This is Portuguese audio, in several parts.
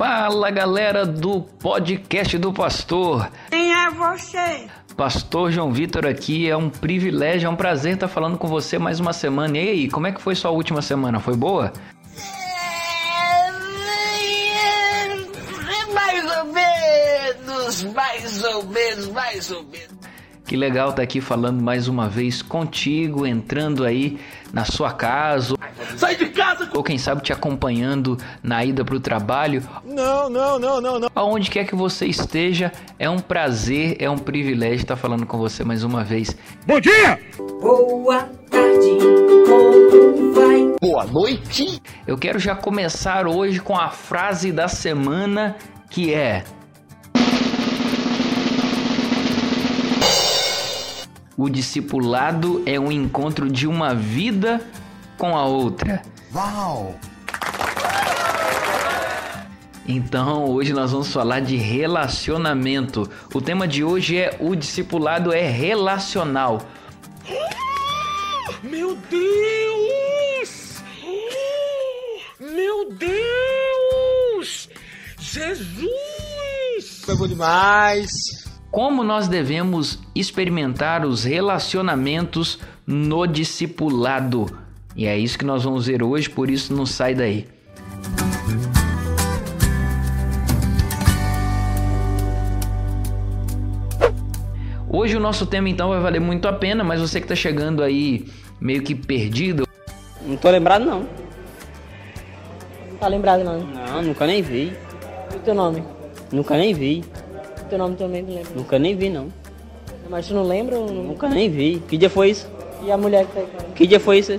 Fala galera do podcast do Pastor. Quem é você? Pastor João Vitor aqui, é um privilégio, é um prazer estar falando com você mais uma semana. E aí, como é que foi sua última semana? Foi boa? Mais ou menos, mais ou menos, mais ou menos. Que legal estar aqui falando mais uma vez contigo, entrando aí na sua casa. Sai de casa! Ou quem sabe te acompanhando na ida para o trabalho. Não, não, não, não, não. Aonde quer que você esteja, é um prazer, é um privilégio estar falando com você mais uma vez. Bom dia! Boa tarde, como vai? Boa noite! Eu quero já começar hoje com a frase da semana que é: O discipulado é um encontro de uma vida com a outra. Uau! Então, hoje nós vamos falar de relacionamento. O tema de hoje é o discipulado é relacional. Meu Deus! Meu Deus! Jesus! Foi bom demais! Como nós devemos experimentar os relacionamentos no discipulado? E é isso que nós vamos ver hoje, por isso não sai daí. Hoje o nosso tema então vai valer muito a pena, mas você que está chegando aí meio que perdido, Não tô lembrado não. Não tá lembrado não. Não, nunca nem vi. E o teu nome? Nunca nem vi. O teu nome também não lembra. Nunca nem vi não. Mas tu não lembra? ou não- Nunca nem vi. Que dia foi isso? E a mulher que tá aí? Que dia foi isso?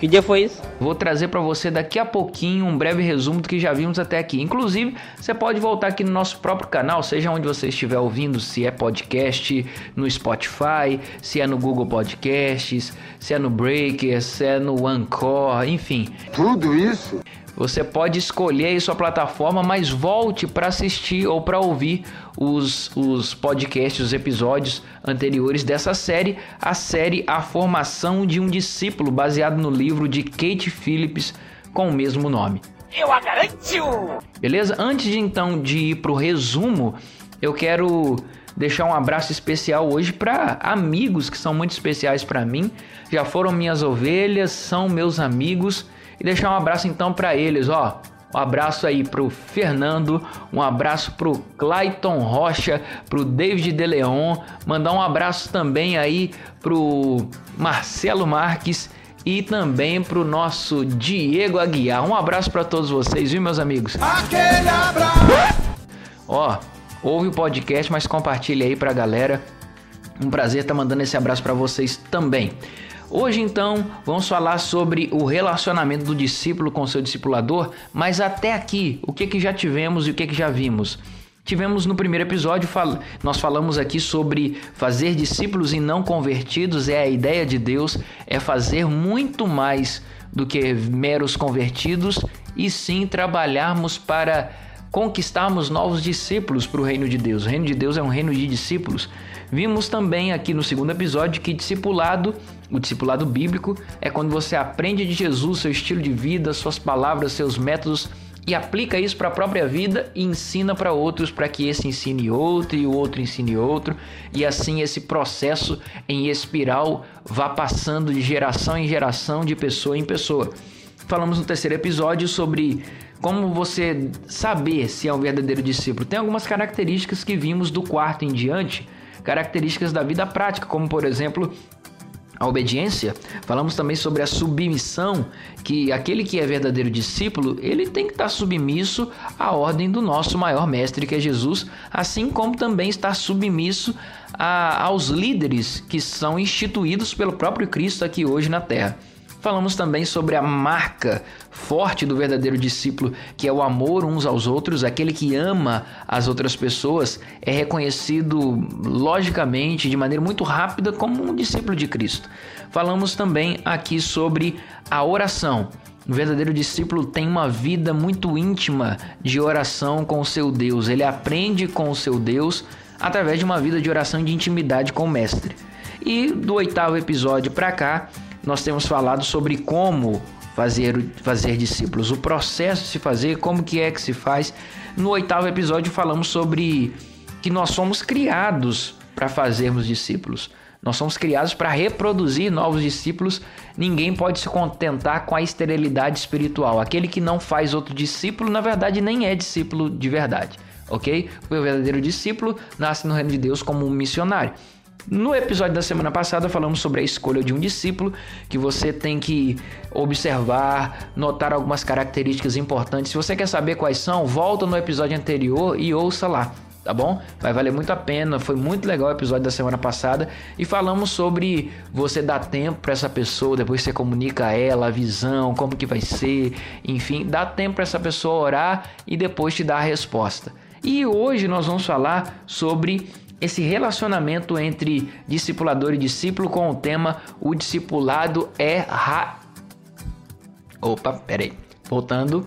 Que dia foi isso? Vou trazer para você daqui a pouquinho um breve resumo do que já vimos até aqui. Inclusive, você pode voltar aqui no nosso próprio canal, seja onde você estiver ouvindo, se é podcast, no Spotify, se é no Google Podcasts, se é no Breaker, se é no Anchor, enfim. Tudo isso? Você pode escolher aí sua plataforma, mas volte para assistir ou para ouvir os, os podcasts, os episódios anteriores dessa série, a série A Formação de um Discípulo, baseado no livro de Kate Phillips com o mesmo nome. Eu a garanto! Beleza? Antes de então de ir pro resumo, eu quero deixar um abraço especial hoje para amigos que são muito especiais para mim. Já foram minhas ovelhas, são meus amigos e deixar um abraço então para eles, ó. Um abraço aí pro Fernando, um abraço pro Clayton Rocha, pro David De Leon, mandar um abraço também aí pro Marcelo Marques e também pro nosso Diego Aguiar. Um abraço para todos vocês, viu, meus amigos? Aquele abraço! Ó, ouve o podcast, mas compartilha aí pra galera. Um prazer estar mandando esse abraço para vocês também. Hoje então vamos falar sobre o relacionamento do discípulo com seu discipulador, mas até aqui, o que que já tivemos e o que que já vimos? Tivemos no primeiro episódio, fal- nós falamos aqui sobre fazer discípulos e não convertidos, é a ideia de Deus, é fazer muito mais do que meros convertidos e sim trabalharmos para conquistarmos novos discípulos para o reino de Deus. O reino de Deus é um reino de discípulos. Vimos também aqui no segundo episódio que discipulado, o discipulado bíblico, é quando você aprende de Jesus, seu estilo de vida, suas palavras, seus métodos e aplica isso para a própria vida e ensina para outros para que esse ensine outro e o outro ensine outro e assim esse processo em espiral vá passando de geração em geração, de pessoa em pessoa. Falamos no terceiro episódio sobre como você saber se é um verdadeiro discípulo. Tem algumas características que vimos do quarto em diante, características da vida prática, como por exemplo a obediência, falamos também sobre a submissão, que aquele que é verdadeiro discípulo, ele tem que estar submisso à ordem do nosso maior mestre, que é Jesus, assim como também está submisso a- aos líderes que são instituídos pelo próprio Cristo aqui hoje na terra. Falamos também sobre a marca forte do verdadeiro discípulo, que é o amor uns aos outros. Aquele que ama as outras pessoas é reconhecido logicamente, de maneira muito rápida, como um discípulo de Cristo. Falamos também aqui sobre a oração. O verdadeiro discípulo tem uma vida muito íntima de oração com o seu Deus. Ele aprende com o seu Deus através de uma vida de oração e de intimidade com o Mestre. E do oitavo episódio para cá, nós temos falado sobre como fazer, fazer discípulos, o processo de se fazer, como que é que se faz. No oitavo episódio falamos sobre que nós somos criados para fazermos discípulos. Nós somos criados para reproduzir novos discípulos. Ninguém pode se contentar com a esterilidade espiritual. Aquele que não faz outro discípulo, na verdade, nem é discípulo de verdade, ok? O verdadeiro discípulo nasce no reino de Deus como um missionário. No episódio da semana passada falamos sobre a escolha de um discípulo, que você tem que observar, notar algumas características importantes. Se você quer saber quais são, volta no episódio anterior e ouça lá tá bom? Vai valer muito a pena. Foi muito legal o episódio da semana passada e falamos sobre você dar tempo para essa pessoa, depois você comunica a ela a visão, como que vai ser, enfim, dá tempo para essa pessoa orar e depois te dar a resposta. E hoje nós vamos falar sobre esse relacionamento entre discipulador e discípulo com o tema o discipulado é ra... Opa, peraí. Voltando.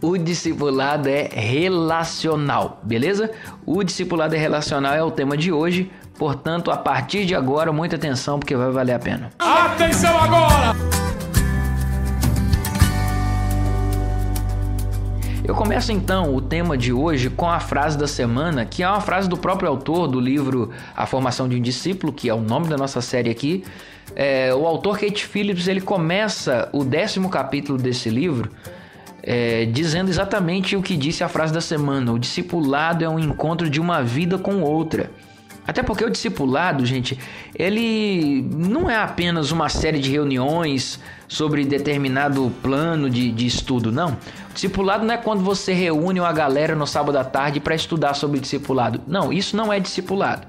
O discipulado é relacional, beleza? O discipulado é relacional é o tema de hoje. Portanto, a partir de agora, muita atenção porque vai valer a pena. Atenção agora! Eu começo então o tema de hoje com a frase da semana, que é uma frase do próprio autor do livro A Formação de um Discípulo, que é o nome da nossa série aqui. É, o autor Kate Phillips ele começa o décimo capítulo desse livro é, dizendo exatamente o que disse a frase da semana: o discipulado é um encontro de uma vida com outra. Até porque o discipulado, gente, ele não é apenas uma série de reuniões sobre determinado plano de, de estudo, não. O discipulado não é quando você reúne uma galera no sábado à tarde para estudar sobre discipulado. Não, isso não é discipulado.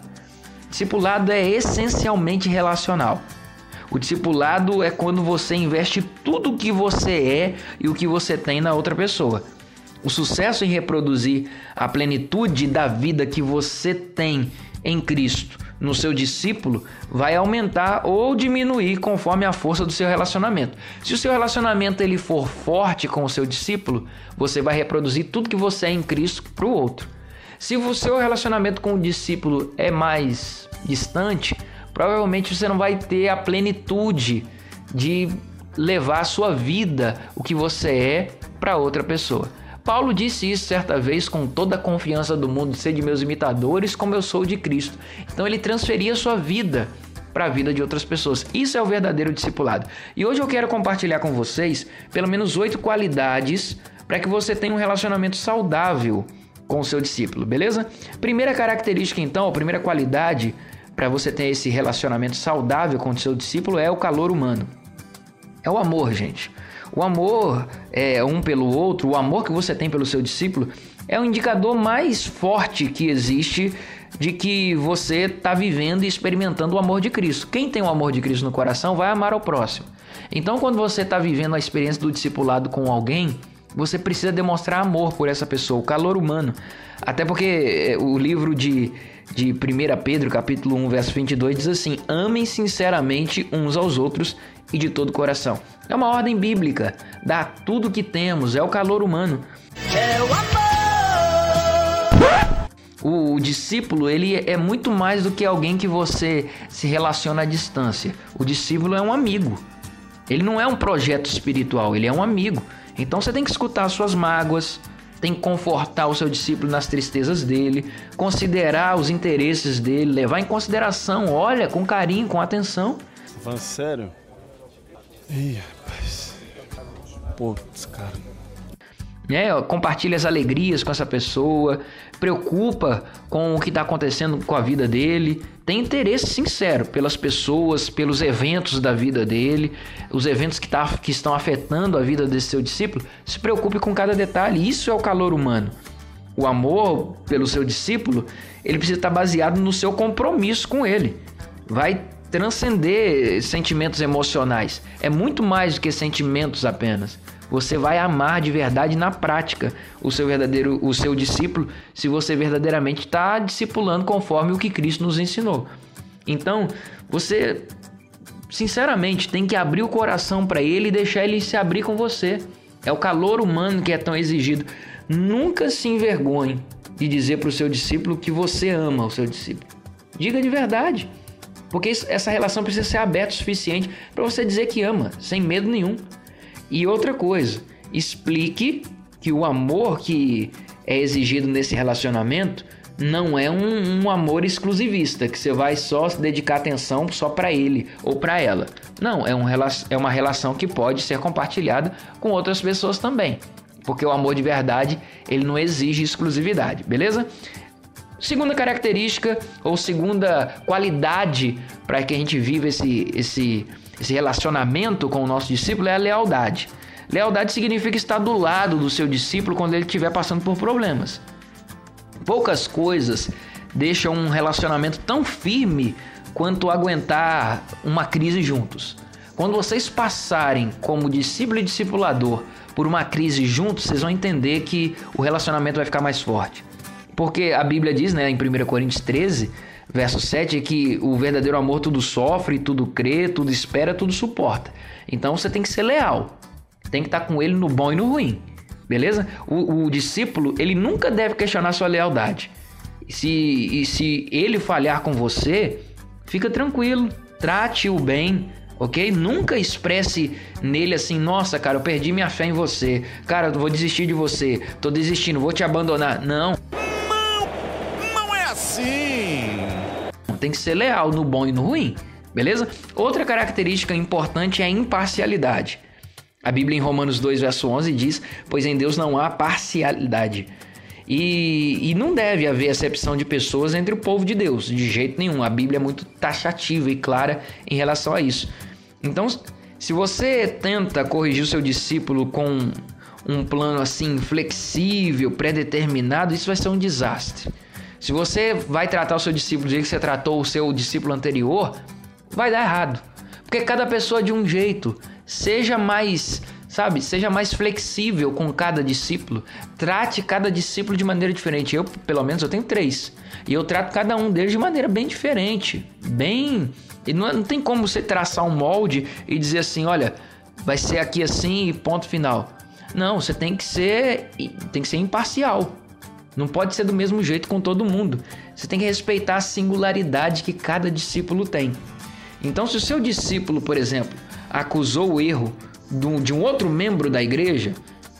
Discipulado é essencialmente relacional. O discipulado é quando você investe tudo o que você é e o que você tem na outra pessoa. O sucesso em reproduzir a plenitude da vida que você tem em Cristo no seu discípulo vai aumentar ou diminuir conforme a força do seu relacionamento. Se o seu relacionamento ele for forte com o seu discípulo, você vai reproduzir tudo que você é em Cristo para o outro. Se o seu relacionamento com o discípulo é mais distante, provavelmente você não vai ter a plenitude de levar a sua vida, o que você é, para outra pessoa. Paulo disse isso certa vez com toda a confiança do mundo, ser de meus imitadores como eu sou de Cristo. Então ele transferia sua vida para a vida de outras pessoas. Isso é o verdadeiro discipulado. E hoje eu quero compartilhar com vocês pelo menos oito qualidades para que você tenha um relacionamento saudável com o seu discípulo, beleza? Primeira característica então, a primeira qualidade para você ter esse relacionamento saudável com o seu discípulo é o calor humano. É o amor, gente. O amor é um pelo outro, o amor que você tem pelo seu discípulo é o indicador mais forte que existe de que você está vivendo e experimentando o amor de Cristo. Quem tem o amor de Cristo no coração vai amar ao próximo. Então, quando você está vivendo a experiência do discipulado com alguém, você precisa demonstrar amor por essa pessoa, o calor humano. Até porque eh, o livro de, de 1 Pedro, capítulo 1, verso 22, diz assim: Amem sinceramente uns aos outros e de todo o coração. É uma ordem bíblica. Dá tudo que temos, é o calor humano. É o amor! O, o discípulo, ele é muito mais do que alguém que você se relaciona à distância. O discípulo é um amigo. Ele não é um projeto espiritual, ele é um amigo. Então você tem que escutar as suas mágoas, tem que confortar o seu discípulo nas tristezas dele, considerar os interesses dele, levar em consideração, olha, com carinho, com atenção. Falando sério? Ih, rapaz. Putz, cara. É, compartilha as alegrias com essa pessoa, preocupa com o que está acontecendo com a vida dele, tem interesse sincero pelas pessoas, pelos eventos da vida dele, os eventos que, tá, que estão afetando a vida desse seu discípulo, se preocupe com cada detalhe. Isso é o calor humano. O amor pelo seu discípulo, ele precisa estar baseado no seu compromisso com ele. Vai transcender sentimentos emocionais. É muito mais do que sentimentos apenas. Você vai amar de verdade na prática o seu verdadeiro, o seu discípulo, se você verdadeiramente está discipulando conforme o que Cristo nos ensinou. Então, você sinceramente tem que abrir o coração para ele e deixar ele se abrir com você. É o calor humano que é tão exigido. Nunca se envergonhe de dizer para o seu discípulo que você ama o seu discípulo. Diga de verdade. Porque isso- essa relação precisa ser aberta o suficiente para você dizer que ama, sem medo nenhum. E outra coisa, explique que o amor que é exigido nesse relacionamento não é um, um amor exclusivista, que você vai só dedicar atenção só para ele ou para ela. Não, é, um, é uma relação que pode ser compartilhada com outras pessoas também. Porque o amor de verdade, ele não exige exclusividade, beleza? Segunda característica ou segunda qualidade para que a gente viva esse, esse, esse relacionamento com o nosso discípulo é a lealdade. Lealdade significa estar do lado do seu discípulo quando ele estiver passando por problemas. Poucas coisas deixam um relacionamento tão firme quanto aguentar uma crise juntos. Quando vocês passarem como discípulo e discipulador por uma crise juntos, vocês vão entender que o relacionamento vai ficar mais forte. Porque a Bíblia diz, né, em 1 Coríntios 13, verso 7, que o verdadeiro amor tudo sofre, tudo crê, tudo espera, tudo suporta. Então você tem que ser leal. Tem que estar com ele no bom e no ruim. Beleza? O, o discípulo, ele nunca deve questionar sua lealdade. Se, e se ele falhar com você, fica tranquilo, trate-o bem, ok? Nunca expresse nele assim, nossa, cara, eu perdi minha fé em você. Cara, eu vou desistir de você. Tô desistindo, vou te abandonar. Não. Não Tem que ser leal no bom e no ruim, beleza? Outra característica importante é a imparcialidade. A Bíblia em Romanos 2, verso 11 diz: Pois em Deus não há parcialidade. E, e não deve haver acepção de pessoas entre o povo de Deus, de jeito nenhum. A Bíblia é muito taxativa e clara em relação a isso. Então, se você tenta corrigir o seu discípulo com um plano assim flexível, pré-determinado, isso vai ser um desastre. Se você vai tratar o seu discípulo do jeito que você tratou o seu discípulo anterior, vai dar errado. Porque cada pessoa é de um jeito. Seja mais, sabe, seja mais flexível com cada discípulo. Trate cada discípulo de maneira diferente. Eu, pelo menos, eu tenho três. E eu trato cada um deles de maneira bem diferente. Bem. E não, não tem como você traçar um molde e dizer assim, olha, vai ser aqui assim e ponto final. Não, você tem que ser. tem que ser imparcial. Não pode ser do mesmo jeito com todo mundo. Você tem que respeitar a singularidade que cada discípulo tem. Então, se o seu discípulo, por exemplo, acusou o erro de um outro membro da igreja,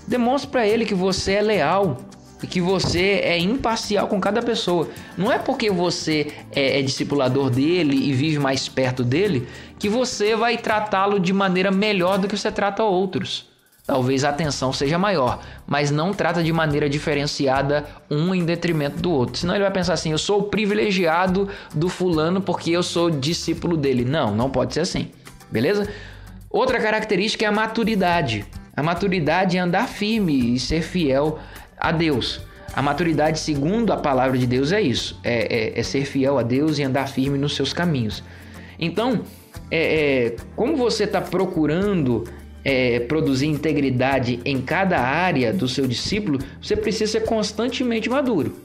demonstre para ele que você é leal e que você é imparcial com cada pessoa. Não é porque você é, é discipulador dele e vive mais perto dele que você vai tratá-lo de maneira melhor do que você trata outros. Talvez a atenção seja maior, mas não trata de maneira diferenciada um em detrimento do outro. Senão ele vai pensar assim: eu sou o privilegiado do fulano porque eu sou discípulo dele. Não, não pode ser assim. Beleza? Outra característica é a maturidade. A maturidade é andar firme e ser fiel a Deus. A maturidade, segundo a palavra de Deus, é isso: é, é- é ser fiel a Deus e andar firme nos seus caminhos. Então, é, é, como você está procurando é, produzir integridade em cada área do seu discípulo, você precisa ser constantemente maduro.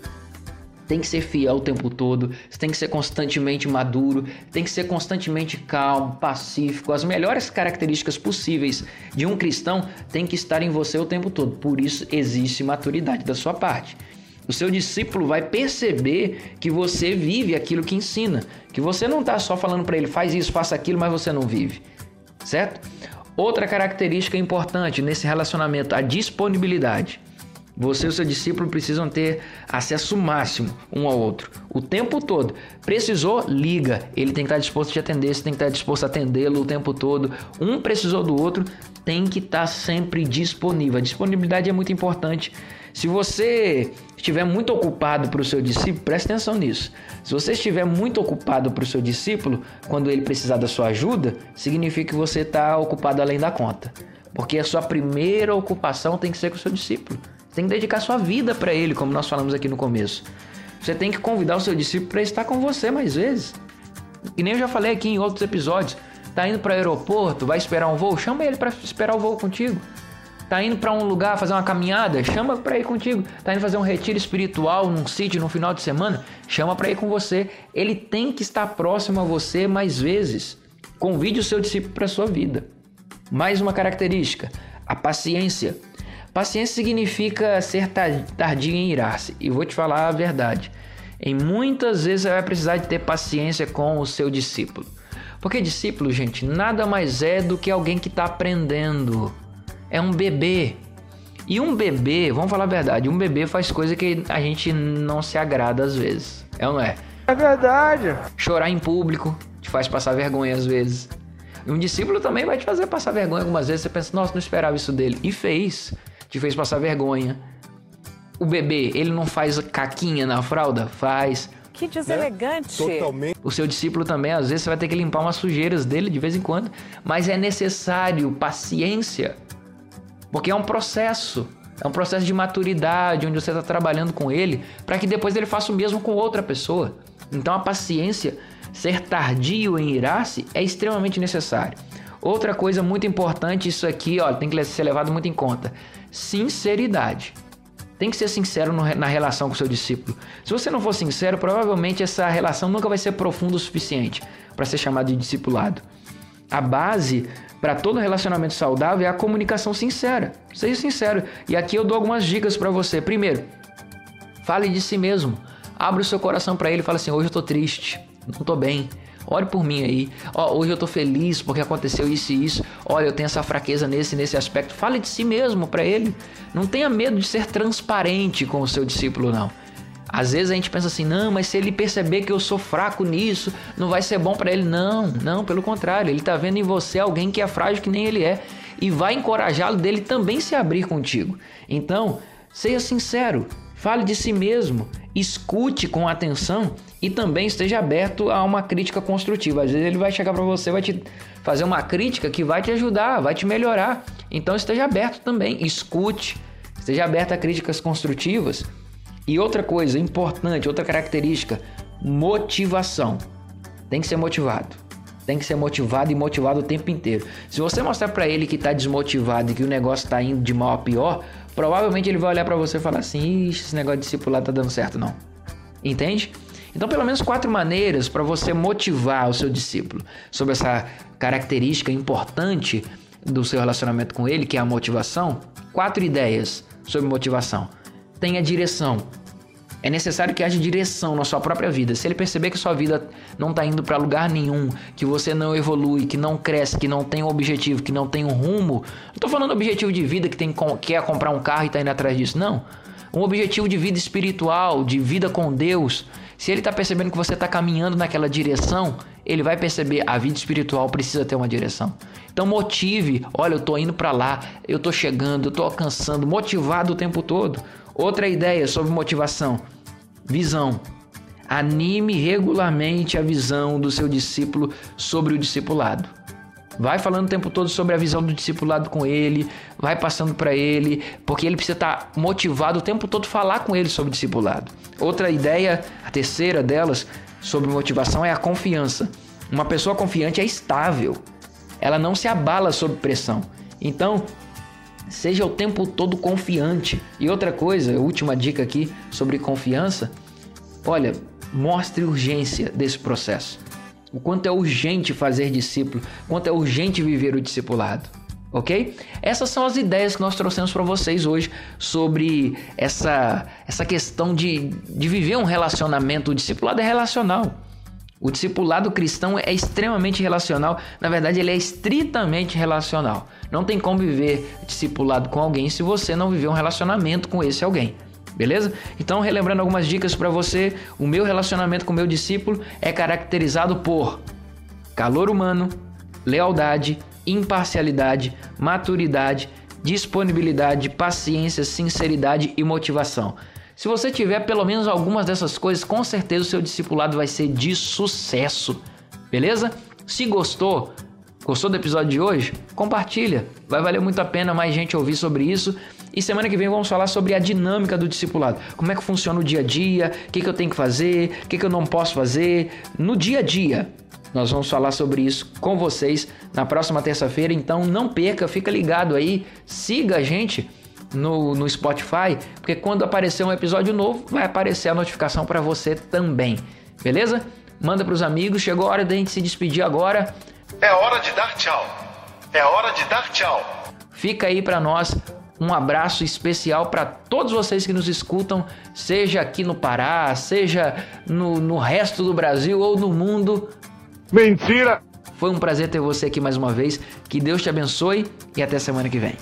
Tem que ser fiel o tempo todo, você tem que ser constantemente maduro, tem que ser constantemente calmo, pacífico. As melhores características possíveis de um cristão tem que estar em você o tempo todo. Por isso existe maturidade da sua parte. O seu discípulo vai perceber que você vive aquilo que ensina, que você não está só falando para ele faz isso, faça aquilo, mas você não vive, certo? Outra característica importante nesse relacionamento, a disponibilidade. Você e o seu discípulo precisam ter acesso máximo um ao outro, o tempo todo. Precisou, liga. Ele tem que estar disposto a te atender, você tem que estar disposto a atendê-lo o tempo todo. Um precisou do outro, tem que estar sempre disponível. A disponibilidade é muito importante. Se você estiver muito ocupado para o seu discípulo, preste atenção nisso. Se você estiver muito ocupado para o seu discípulo, quando ele precisar da sua ajuda, significa que você está ocupado além da conta. Porque a sua primeira ocupação tem que ser com o seu discípulo. Tem que dedicar sua vida para ele, como nós falamos aqui no começo. Você tem que convidar o seu discípulo para estar com você mais vezes. E nem eu já falei aqui em outros episódios. Tá indo para o aeroporto, vai esperar um voo, chama ele para esperar o voo contigo. Tá indo para um lugar fazer uma caminhada, chama para ir contigo. Tá indo fazer um retiro espiritual num sítio no final de semana, chama para ir com você. Ele tem que estar próximo a você mais vezes. Convide o seu discípulo para sua vida. Mais uma característica, a paciência. Paciência significa ser ta- tardio em irar-se. E vou te falar a verdade. Em muitas vezes você vai precisar de ter paciência com o seu discípulo. Porque discípulo, gente, nada mais é do que alguém que está aprendendo. É um bebê. E um bebê, vamos falar a verdade, um bebê faz coisa que a gente não se agrada às vezes. É ou não é? É verdade. Chorar em público te faz passar vergonha às vezes. E um discípulo também vai te fazer passar vergonha algumas vezes. Você pensa, nossa, não esperava isso dele. E fez. Te fez passar vergonha. O bebê, ele não faz caquinha na fralda? Faz. Que deselegante. Totalmente. O seu discípulo também, às vezes, você vai ter que limpar umas sujeiras dele de vez em quando. Mas é necessário paciência. Porque é um processo. É um processo de maturidade, onde você está trabalhando com ele, para que depois ele faça o mesmo com outra pessoa. Então a paciência, ser tardio em irar-se, é extremamente necessário. Outra coisa muito importante, isso aqui ó, tem que ser levado muito em conta: sinceridade. Tem que ser sincero no, na relação com o seu discípulo. Se você não for sincero, provavelmente essa relação nunca vai ser profunda o suficiente para ser chamado de discipulado. A base para todo relacionamento saudável é a comunicação sincera. Seja sincero. E aqui eu dou algumas dicas para você. Primeiro, fale de si mesmo. Abra o seu coração para ele e fala assim: "Hoje eu tô triste, não tô bem. Ore por mim aí. Ó, hoje eu tô feliz porque aconteceu isso e isso. Olha, eu tenho essa fraqueza nesse nesse aspecto. Fale de si mesmo para ele. Não tenha medo de ser transparente com o seu discípulo não. Às vezes a gente pensa assim, não, mas se ele perceber que eu sou fraco nisso, não vai ser bom para ele. Não, não, pelo contrário, ele tá vendo em você alguém que é frágil que nem ele é e vai encorajá-lo dele também se abrir contigo. Então, seja sincero, fale de si mesmo, escute com atenção e também esteja aberto a uma crítica construtiva. Às vezes ele vai chegar para você, vai te fazer uma crítica que vai te ajudar, vai te melhorar. Então esteja aberto também, escute, esteja aberto a críticas construtivas. E outra coisa importante, outra característica, motivação. Tem que ser motivado. Tem que ser motivado e motivado o tempo inteiro. Se você mostrar para ele que tá desmotivado e que o negócio tá indo de mal a pior, provavelmente ele vai olhar para você e falar assim: esse negócio de discipulado tá dando certo, não. Entende? Então, pelo menos quatro maneiras para você motivar o seu discípulo sobre essa característica importante do seu relacionamento com ele, que é a motivação. Quatro ideias sobre motivação. Tenha direção. É necessário que haja direção na sua própria vida. Se ele perceber que sua vida não está indo para lugar nenhum, que você não evolui, que não cresce, que não tem um objetivo, que não tem um rumo, não estou falando objetivo de vida que tem quer comprar um carro e está indo atrás disso, não. Um objetivo de vida espiritual, de vida com Deus. Se ele está percebendo que você está caminhando naquela direção, ele vai perceber a vida espiritual precisa ter uma direção. Então motive, olha, eu estou indo para lá, eu estou chegando, eu estou alcançando, motivado o tempo todo. Outra ideia sobre motivação: visão. Anime regularmente a visão do seu discípulo sobre o discipulado. Vai falando o tempo todo sobre a visão do discipulado com ele, vai passando para ele, porque ele precisa estar tá motivado o tempo todo falar com ele sobre o discipulado. Outra ideia, a terceira delas, sobre motivação é a confiança. Uma pessoa confiante é estável. Ela não se abala sob pressão. Então, Seja o tempo todo confiante. E outra coisa, última dica aqui sobre confiança: olha, mostre urgência desse processo. O quanto é urgente fazer discípulo, quanto é urgente viver o discipulado. Ok? Essas são as ideias que nós trouxemos para vocês hoje sobre essa, essa questão de, de viver um relacionamento. O discipulado é relacional. O discipulado cristão é extremamente relacional, na verdade, ele é estritamente relacional. Não tem como viver discipulado com alguém se você não viver um relacionamento com esse alguém. Beleza? Então, relembrando algumas dicas para você, o meu relacionamento com o meu discípulo é caracterizado por calor humano, lealdade, imparcialidade, maturidade, disponibilidade, paciência, sinceridade e motivação. Se você tiver pelo menos algumas dessas coisas, com certeza o seu discipulado vai ser de sucesso. Beleza? Se gostou, gostou do episódio de hoje, compartilha. Vai valer muito a pena mais gente ouvir sobre isso. E semana que vem vamos falar sobre a dinâmica do discipulado. Como é que funciona o dia a dia, o que, que eu tenho que fazer, o que, que eu não posso fazer. No dia a dia, nós vamos falar sobre isso com vocês na próxima terça-feira. Então não perca, fica ligado aí, siga a gente no, no Spotify, porque quando aparecer um episódio novo, vai aparecer a notificação para você também. Beleza? Manda para os amigos. Chegou a hora da gente se despedir agora. É hora de dar tchau. É hora de dar tchau. Fica aí para nós Um abraço especial para todos vocês que nos escutam, seja aqui no Pará, seja no, no resto do Brasil ou no mundo. Mentira! Foi um prazer ter você aqui mais uma vez. Que Deus te abençoe e até semana que vem.